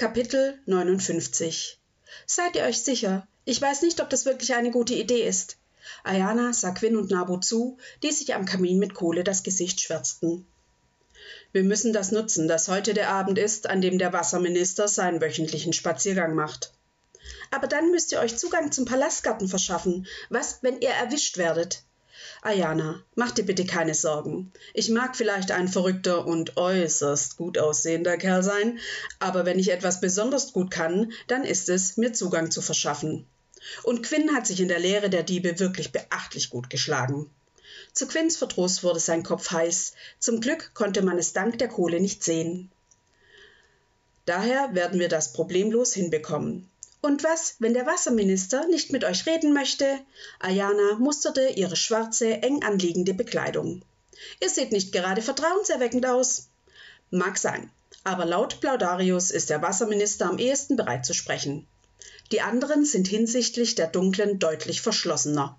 Kapitel 59 Seid ihr euch sicher? Ich weiß nicht, ob das wirklich eine gute Idee ist. Ayana sah Quinn und Nabu zu, die sich am Kamin mit Kohle das Gesicht schwärzten. Wir müssen das nutzen, dass heute der Abend ist, an dem der Wasserminister seinen wöchentlichen Spaziergang macht. Aber dann müsst ihr euch Zugang zum Palastgarten verschaffen. Was, wenn ihr erwischt werdet? Ayana, mach dir bitte keine Sorgen. Ich mag vielleicht ein verrückter und äußerst gut aussehender Kerl sein, aber wenn ich etwas besonders gut kann, dann ist es, mir Zugang zu verschaffen. Und Quinn hat sich in der Lehre der Diebe wirklich beachtlich gut geschlagen. Zu Quinns Verdruss wurde sein Kopf heiß. Zum Glück konnte man es dank der Kohle nicht sehen. Daher werden wir das problemlos hinbekommen. Und was, wenn der Wasserminister nicht mit euch reden möchte? Ayana musterte ihre schwarze, eng anliegende Bekleidung. Ihr seht nicht gerade vertrauenserweckend aus. Mag sein, aber laut Plaudarius ist der Wasserminister am ehesten bereit zu sprechen. Die anderen sind hinsichtlich der Dunklen deutlich verschlossener.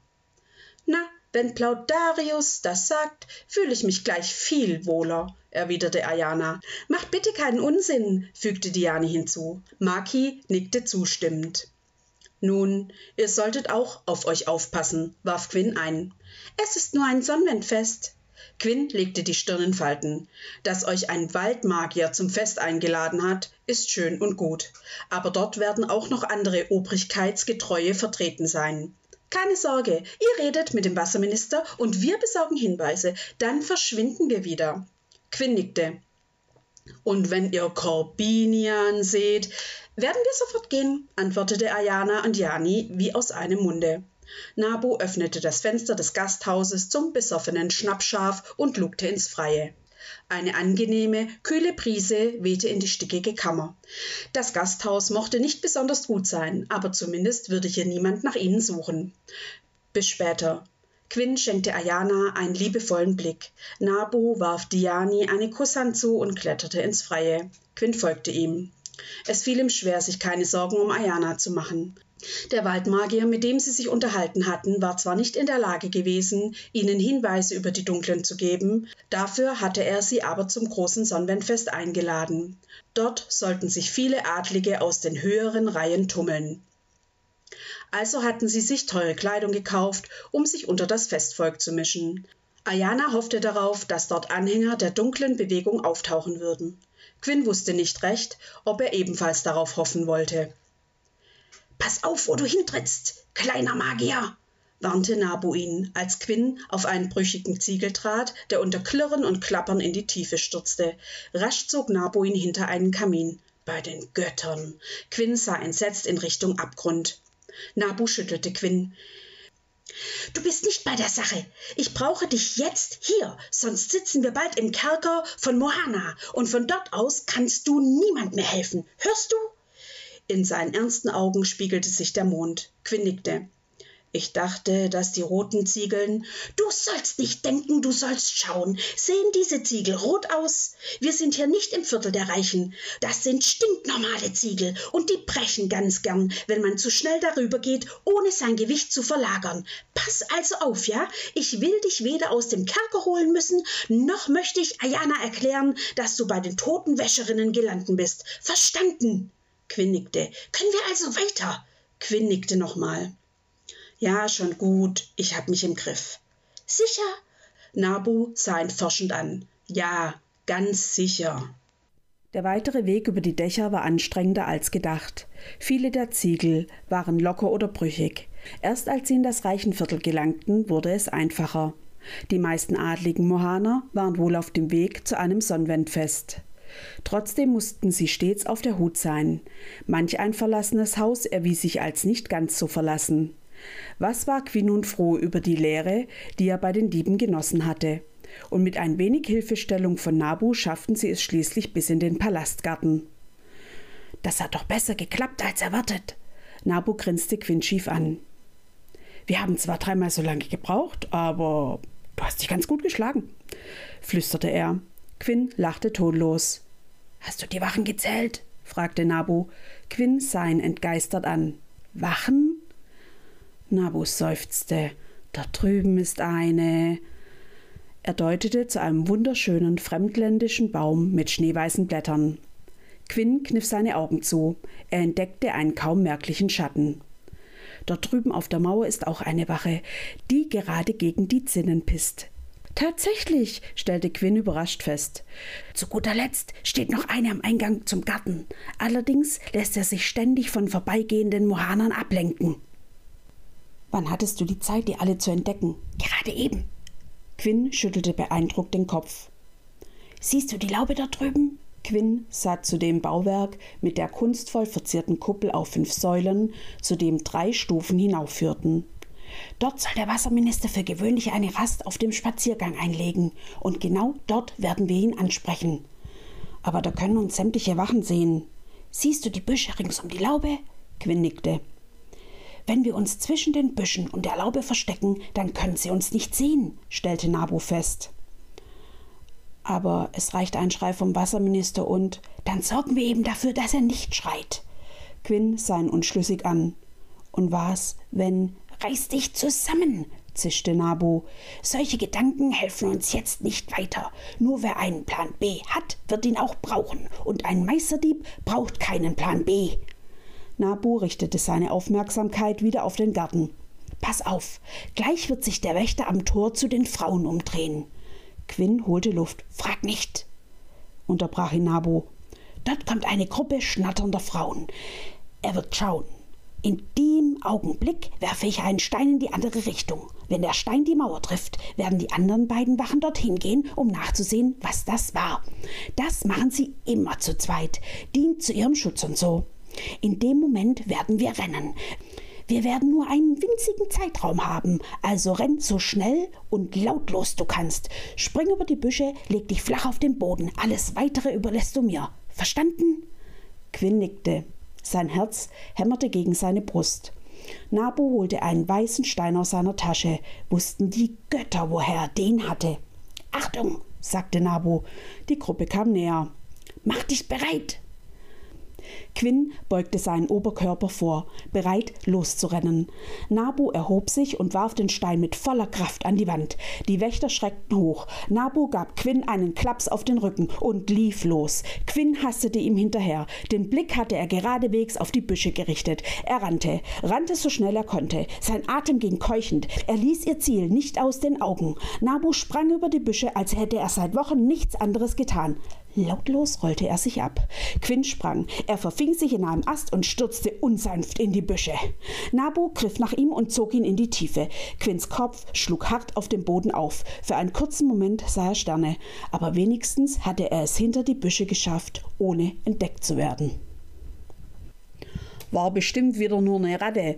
Na, wenn Plaudarius das sagt, fühle ich mich gleich viel wohler, erwiderte Ayana. Macht bitte keinen Unsinn, fügte Diane hinzu. Maki nickte zustimmend. Nun, ihr solltet auch auf euch aufpassen, warf Quinn ein. Es ist nur ein Sonnenwendfest. Quinn legte die Stirn in Falten. Dass euch ein Waldmagier zum Fest eingeladen hat, ist schön und gut. Aber dort werden auch noch andere Obrigkeitsgetreue vertreten sein. Keine Sorge, ihr redet mit dem Wasserminister und wir besorgen Hinweise. Dann verschwinden wir wieder. Quinn nickte. Und wenn ihr Corbinian seht, werden wir sofort gehen, antwortete Ayana und Jani wie aus einem Munde. Nabu öffnete das Fenster des Gasthauses zum besoffenen Schnappschaf und lugte ins Freie. Eine angenehme, kühle Brise wehte in die stickige Kammer. Das Gasthaus mochte nicht besonders gut sein, aber zumindest würde hier niemand nach ihnen suchen. Bis später. Quinn schenkte Ayana einen liebevollen Blick. Nabu warf Diani eine Kusshand zu und kletterte ins Freie. Quinn folgte ihm. Es fiel ihm schwer, sich keine Sorgen um Ayana zu machen. Der Waldmagier, mit dem sie sich unterhalten hatten, war zwar nicht in der Lage gewesen, ihnen Hinweise über die Dunklen zu geben, dafür hatte er sie aber zum großen Sonnenwendfest eingeladen. Dort sollten sich viele Adlige aus den höheren Reihen tummeln. Also hatten sie sich teure Kleidung gekauft, um sich unter das Festvolk zu mischen. Ayana hoffte darauf, dass dort Anhänger der dunklen Bewegung auftauchen würden. Quinn wusste nicht recht, ob er ebenfalls darauf hoffen wollte. Pass auf, wo du hintrittst, kleiner Magier, warnte Nabu ihn, als Quinn auf einen brüchigen Ziegel trat, der unter Klirren und Klappern in die Tiefe stürzte. Rasch zog Nabu ihn hinter einen Kamin. Bei den Göttern. Quinn sah entsetzt in Richtung Abgrund. Nabu schüttelte Quinn. Du bist nicht bei der Sache. Ich brauche dich jetzt hier, sonst sitzen wir bald im Kerker von Mohana und von dort aus kannst du niemand mehr helfen. Hörst du? In seinen ernsten Augen spiegelte sich der Mond. Quinn nickte. Ich dachte, dass die roten Ziegeln. Du sollst nicht denken, du sollst schauen. Sehen diese Ziegel rot aus? Wir sind hier nicht im Viertel der Reichen. Das sind stinknormale Ziegel und die brechen ganz gern, wenn man zu schnell darüber geht, ohne sein Gewicht zu verlagern. Pass also auf, ja? Ich will dich weder aus dem Kerker holen müssen, noch möchte ich Ayana erklären, dass du bei den Totenwäscherinnen gelandet bist. Verstanden? Quinn nickte. Können wir also weiter? Quinn nickte nochmal. Ja, schon gut. Ich hab mich im Griff. Sicher? Nabu sah ihn forschend an. Ja, ganz sicher. Der weitere Weg über die Dächer war anstrengender als gedacht. Viele der Ziegel waren locker oder brüchig. Erst als sie in das Reichenviertel gelangten, wurde es einfacher. Die meisten adligen Mohaner waren wohl auf dem Weg zu einem Sonnenwendfest. Trotzdem mussten sie stets auf der Hut sein. Manch ein verlassenes Haus erwies sich als nicht ganz so verlassen. Was war Quinn nun froh über die Lehre, die er bei den Dieben genossen hatte. Und mit ein wenig Hilfestellung von Nabu schafften sie es schließlich bis in den Palastgarten. Das hat doch besser geklappt als erwartet. Nabu grinste Quinn schief an. Wir haben zwar dreimal so lange gebraucht, aber du hast dich ganz gut geschlagen, flüsterte er. Quinn lachte tonlos. Hast du die Wachen gezählt? fragte Nabu. Quinn sah ihn entgeistert an. Wachen? Nabu seufzte. Da drüben ist eine. Er deutete zu einem wunderschönen fremdländischen Baum mit schneeweißen Blättern. Quinn kniff seine Augen zu. Er entdeckte einen kaum merklichen Schatten. Dort drüben auf der Mauer ist auch eine Wache, die gerade gegen die Zinnen pisst. Tatsächlich, stellte Quinn überrascht fest. Zu guter Letzt steht noch eine am Eingang zum Garten. Allerdings lässt er sich ständig von vorbeigehenden Mohanern ablenken. Wann hattest du die Zeit, die alle zu entdecken? Gerade eben. Quinn schüttelte beeindruckt den Kopf. Siehst du die Laube dort drüben? Quinn sah zu dem Bauwerk mit der kunstvoll verzierten Kuppel auf fünf Säulen, zu dem drei Stufen hinaufführten. Dort soll der Wasserminister für gewöhnlich eine Rast auf dem Spaziergang einlegen, und genau dort werden wir ihn ansprechen. Aber da können uns sämtliche Wachen sehen. Siehst du die Büsche rings um die Laube? Quinn nickte. Wenn wir uns zwischen den Büschen und der Laube verstecken, dann können sie uns nicht sehen, stellte Nabu fest. Aber es reicht ein Schrei vom Wasserminister und dann sorgen wir eben dafür, dass er nicht schreit. Quinn sah ihn unschlüssig an. Und was, wenn Reiß dich zusammen, zischte Nabu. Solche Gedanken helfen uns jetzt nicht weiter. Nur wer einen Plan B hat, wird ihn auch brauchen. Und ein Meisterdieb braucht keinen Plan B. Nabu richtete seine Aufmerksamkeit wieder auf den Garten. Pass auf, gleich wird sich der Wächter am Tor zu den Frauen umdrehen. Quinn holte Luft. Frag nicht, unterbrach ihn Nabu. Dort kommt eine Gruppe schnatternder Frauen. Er wird schauen. In dem Augenblick werfe ich einen Stein in die andere Richtung. Wenn der Stein die Mauer trifft, werden die anderen beiden Wachen dorthin gehen, um nachzusehen, was das war. Das machen sie immer zu zweit, dient zu ihrem Schutz und so. In dem Moment werden wir rennen. Wir werden nur einen winzigen Zeitraum haben, also renn so schnell und lautlos du kannst. Spring über die Büsche, leg dich flach auf den Boden. Alles weitere überlässt du mir. Verstanden? Quinn nickte. Sein Herz hämmerte gegen seine Brust. Nabu holte einen weißen Stein aus seiner Tasche. Wussten die Götter, woher er den hatte. Achtung, sagte Nabu. Die Gruppe kam näher. Mach dich bereit, Quinn beugte seinen Oberkörper vor, bereit loszurennen. Nabu erhob sich und warf den Stein mit voller Kraft an die Wand. Die Wächter schreckten hoch. Nabu gab Quinn einen Klaps auf den Rücken und lief los. Quinn hastete ihm hinterher. Den Blick hatte er geradewegs auf die Büsche gerichtet. Er rannte, rannte so schnell er konnte. Sein Atem ging keuchend. Er ließ ihr Ziel nicht aus den Augen. Nabu sprang über die Büsche, als hätte er seit Wochen nichts anderes getan. Lautlos rollte er sich ab. Quinn sprang. Er verfing sich in einem Ast und stürzte unsanft in die Büsche. Nabu griff nach ihm und zog ihn in die Tiefe. Quinns Kopf schlug hart auf dem Boden auf. Für einen kurzen Moment sah er Sterne, aber wenigstens hatte er es hinter die Büsche geschafft, ohne entdeckt zu werden. War bestimmt wieder nur eine Ratte,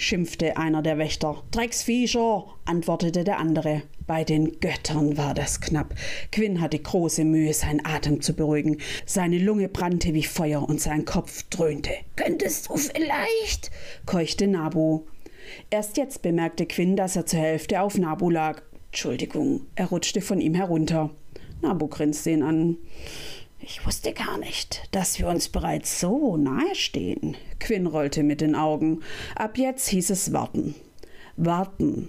schimpfte einer der Wächter. Drecksviecher, antwortete der andere. Bei den Göttern war das knapp. Quinn hatte große Mühe, seinen Atem zu beruhigen. Seine Lunge brannte wie Feuer und sein Kopf dröhnte. Könntest du vielleicht? keuchte Nabu. Erst jetzt bemerkte Quinn, dass er zur Hälfte auf Nabu lag. Entschuldigung, er rutschte von ihm herunter. Nabu grinste ihn an. Ich wusste gar nicht, dass wir uns bereits so nahe stehen. Quinn rollte mit den Augen. Ab jetzt hieß es warten. Warten.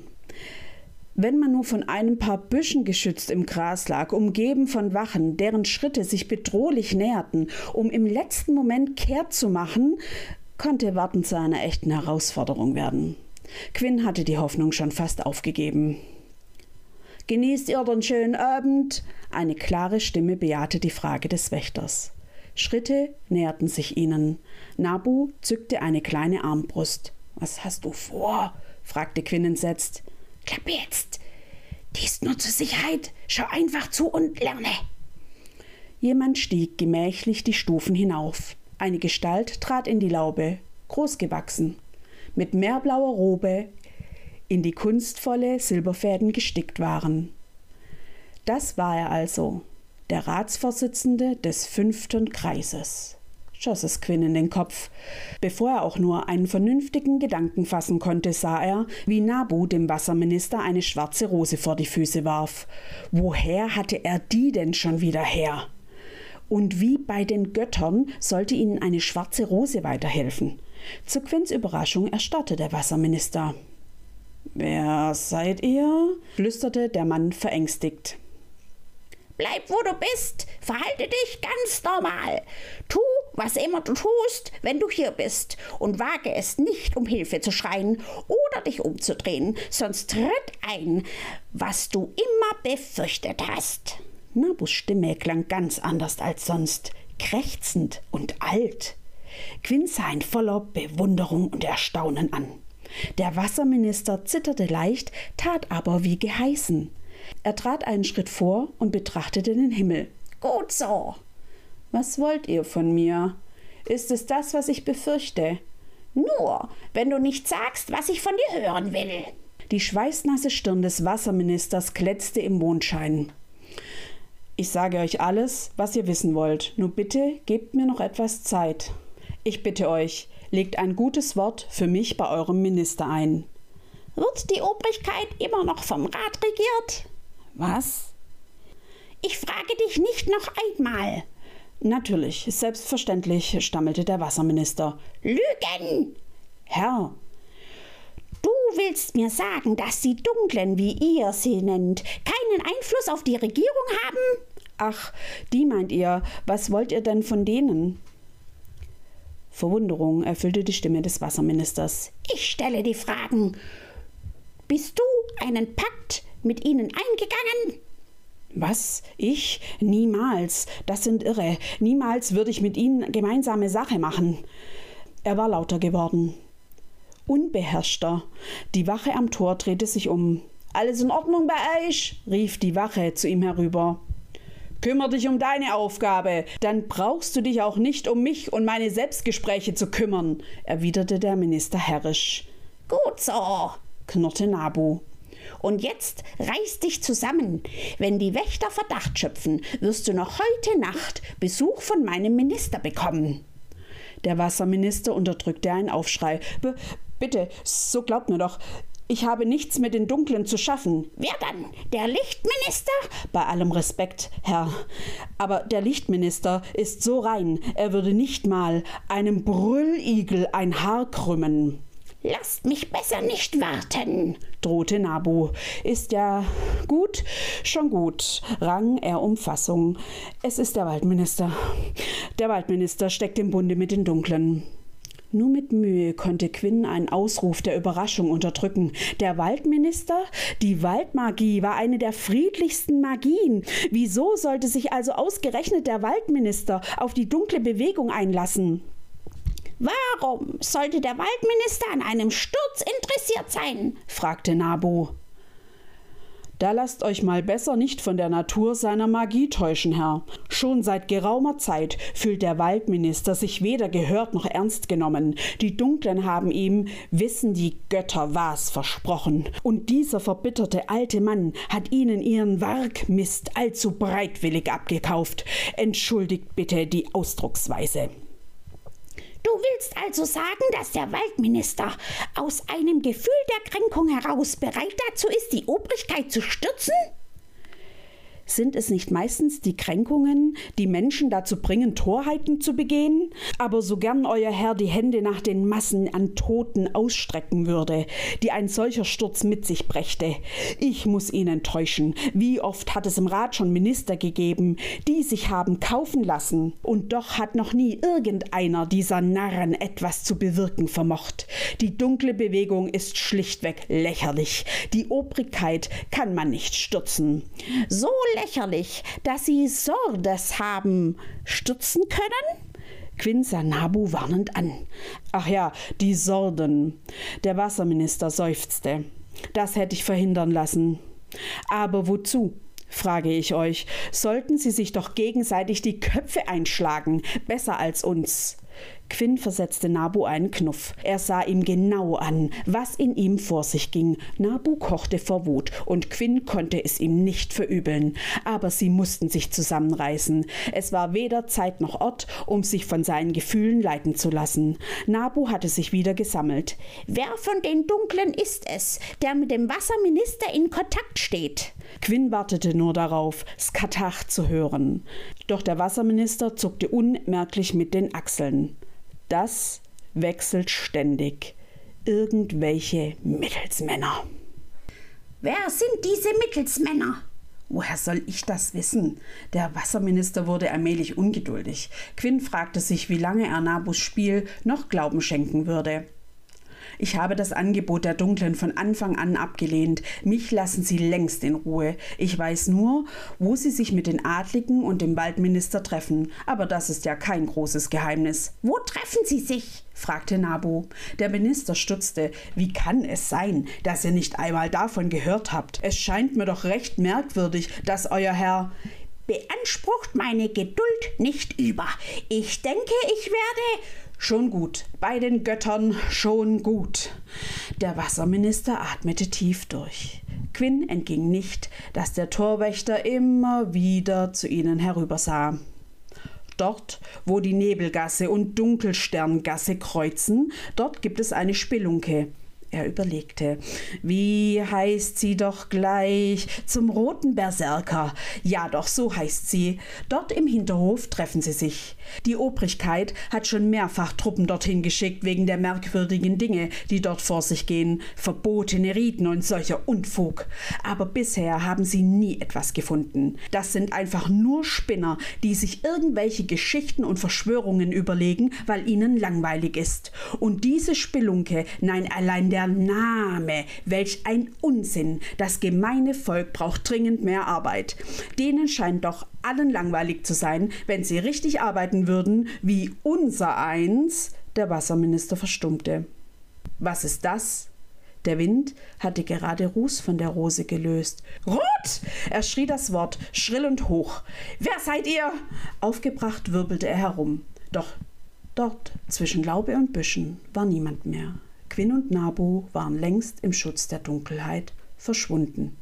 Wenn man nur von einem paar Büschen geschützt im Gras lag, umgeben von Wachen, deren Schritte sich bedrohlich näherten, um im letzten Moment kehrt zu machen, konnte Warten zu einer echten Herausforderung werden. Quinn hatte die Hoffnung schon fast aufgegeben. Genießt ihr den schönen Abend? Eine klare Stimme bejahte die Frage des Wächters. Schritte näherten sich ihnen. Nabu zückte eine kleine Armbrust. Was hast du vor? fragte Quinn entsetzt. Klapp jetzt. Dies nur zur Sicherheit. Schau einfach zu und lerne. Jemand stieg gemächlich die Stufen hinauf. Eine Gestalt trat in die Laube, großgewachsen, mit meerblauer Robe, in die kunstvolle Silberfäden gestickt waren. Das war er also, der Ratsvorsitzende des fünften Kreises schoss es Quinn in den Kopf. Bevor er auch nur einen vernünftigen Gedanken fassen konnte, sah er, wie Nabu dem Wasserminister eine schwarze Rose vor die Füße warf. Woher hatte er die denn schon wieder her? Und wie bei den Göttern sollte ihnen eine schwarze Rose weiterhelfen? Zu Quinns Überraschung erstarrte der Wasserminister. Wer seid ihr? flüsterte der Mann verängstigt. Bleib, wo du bist. Verhalte dich ganz normal. Tu, was immer du tust, wenn du hier bist, und wage es nicht, um Hilfe zu schreien oder dich umzudrehen, sonst tritt ein, was du immer befürchtet hast. Nabus Stimme klang ganz anders als sonst, krächzend und alt. Quinn sah ihn voller Bewunderung und Erstaunen an. Der Wasserminister zitterte leicht, tat aber wie geheißen. Er trat einen Schritt vor und betrachtete den Himmel. Gut so. Was wollt ihr von mir? Ist es das, was ich befürchte? Nur, wenn du nicht sagst, was ich von dir hören will. Die schweißnasse Stirn des Wasserministers kletzte im Mondschein. Ich sage euch alles, was ihr wissen wollt. Nur bitte gebt mir noch etwas Zeit. Ich bitte euch, legt ein gutes Wort für mich bei eurem Minister ein. Wird die Obrigkeit immer noch vom Rat regiert? Was? Ich frage dich nicht noch einmal. Natürlich, selbstverständlich, stammelte der Wasserminister. Lügen! Herr! Du willst mir sagen, dass die Dunklen, wie ihr sie nennt, keinen Einfluss auf die Regierung haben? Ach, die meint ihr. Was wollt ihr denn von denen? Verwunderung erfüllte die Stimme des Wasserministers. Ich stelle die Fragen. Bist du einen Pakt mit ihnen eingegangen? Was? Ich? Niemals. Das sind irre. Niemals würde ich mit ihnen gemeinsame Sache machen. Er war lauter geworden. Unbeherrschter. Die Wache am Tor drehte sich um. Alles in Ordnung bei euch? rief die Wache zu ihm herüber. Kümmer dich um deine Aufgabe, dann brauchst du dich auch nicht um mich und meine Selbstgespräche zu kümmern, erwiderte der Minister herrisch. Gut so, knurrte Nabu. Und jetzt reiß dich zusammen. Wenn die Wächter Verdacht schöpfen, wirst du noch heute Nacht Besuch von meinem Minister bekommen. Der Wasserminister unterdrückte einen Aufschrei. B bitte, so glaubt mir doch. Ich habe nichts mit den Dunklen zu schaffen. Wer dann? Der Lichtminister? Bei allem Respekt, Herr. Aber der Lichtminister ist so rein, er würde nicht mal einem Brülligel ein Haar krümmen. Lasst mich besser nicht warten, drohte Nabu. Ist ja gut, schon gut, rang er um Fassung. Es ist der Waldminister. Der Waldminister steckt im Bunde mit den Dunklen. Nur mit Mühe konnte Quinn einen Ausruf der Überraschung unterdrücken. Der Waldminister? Die Waldmagie war eine der friedlichsten Magien. Wieso sollte sich also ausgerechnet der Waldminister auf die dunkle Bewegung einlassen? Warum sollte der Waldminister an einem Sturz interessiert sein? fragte Nabu. Da lasst euch mal besser nicht von der Natur seiner Magie täuschen, Herr. Schon seit geraumer Zeit fühlt der Waldminister sich weder gehört noch ernst genommen. Die Dunklen haben ihm, wissen die Götter was, versprochen. Und dieser verbitterte alte Mann hat ihnen ihren Wargmist allzu breitwillig abgekauft. Entschuldigt bitte die Ausdrucksweise. Du willst also sagen, dass der Waldminister aus einem Gefühl der Kränkung heraus bereit dazu ist, die Obrigkeit zu stürzen? Sind es nicht meistens die Kränkungen, die Menschen dazu bringen, Torheiten zu begehen? Aber so gern euer Herr die Hände nach den Massen an Toten ausstrecken würde, die ein solcher Sturz mit sich brächte. Ich muss ihn enttäuschen. Wie oft hat es im Rat schon Minister gegeben, die sich haben kaufen lassen, und doch hat noch nie irgendeiner dieser Narren etwas zu bewirken vermocht. Die dunkle Bewegung ist schlichtweg lächerlich. Die Obrigkeit kann man nicht stürzen. So lächerlich, dass sie Sordes haben stürzen können? Quinn sah Nabu warnend an. Ach ja, die Sorden. Der Wasserminister seufzte. Das hätte ich verhindern lassen. Aber wozu? frage ich euch. Sollten sie sich doch gegenseitig die Köpfe einschlagen, besser als uns. Quinn versetzte Nabu einen Knuff. Er sah ihm genau an, was in ihm vor sich ging. Nabu kochte vor Wut und Quinn konnte es ihm nicht verübeln. Aber sie mussten sich zusammenreißen. Es war weder Zeit noch Ort, um sich von seinen Gefühlen leiten zu lassen. Nabu hatte sich wieder gesammelt. Wer von den Dunklen ist es, der mit dem Wasserminister in Kontakt steht? Quinn wartete nur darauf, Skatach zu hören. Doch der Wasserminister zuckte unmerklich mit den Achseln. Das wechselt ständig. Irgendwelche Mittelsmänner. Wer sind diese Mittelsmänner? Woher soll ich das wissen? Der Wasserminister wurde allmählich ungeduldig. Quinn fragte sich, wie lange er Nabus Spiel noch Glauben schenken würde. Ich habe das Angebot der Dunklen von Anfang an abgelehnt. Mich lassen sie längst in Ruhe. Ich weiß nur, wo sie sich mit den Adligen und dem Waldminister treffen. Aber das ist ja kein großes Geheimnis. Wo treffen sie sich? fragte Nabu. Der Minister stutzte. Wie kann es sein, dass ihr nicht einmal davon gehört habt? Es scheint mir doch recht merkwürdig, dass euer Herr beansprucht meine Geduld nicht über. Ich denke, ich werde Schon gut, bei den Göttern schon gut. Der Wasserminister atmete tief durch. Quinn entging nicht, dass der Torwächter immer wieder zu ihnen herübersah. Dort, wo die Nebelgasse und Dunkelsterngasse kreuzen, dort gibt es eine Spelunke. Er überlegte. Wie heißt sie doch gleich? Zum roten Berserker. Ja, doch, so heißt sie. Dort im Hinterhof treffen sie sich. Die Obrigkeit hat schon mehrfach Truppen dorthin geschickt wegen der merkwürdigen Dinge, die dort vor sich gehen, verbotene Riten und solcher Unfug. Aber bisher haben sie nie etwas gefunden. Das sind einfach nur Spinner, die sich irgendwelche Geschichten und Verschwörungen überlegen, weil ihnen langweilig ist. Und diese Spelunke, nein, allein der Name, welch ein Unsinn. Das gemeine Volk braucht dringend mehr Arbeit. Denen scheint doch allen langweilig zu sein, wenn sie richtig arbeiten würden, wie unser eins. Der Wasserminister verstummte. Was ist das? Der Wind hatte gerade Ruß von der Rose gelöst. Rot! Er schrie das Wort, schrill und hoch. Wer seid ihr? Aufgebracht wirbelte er herum. Doch dort, zwischen Laube und Büschen, war niemand mehr. Quinn und Nabu waren längst im Schutz der Dunkelheit verschwunden.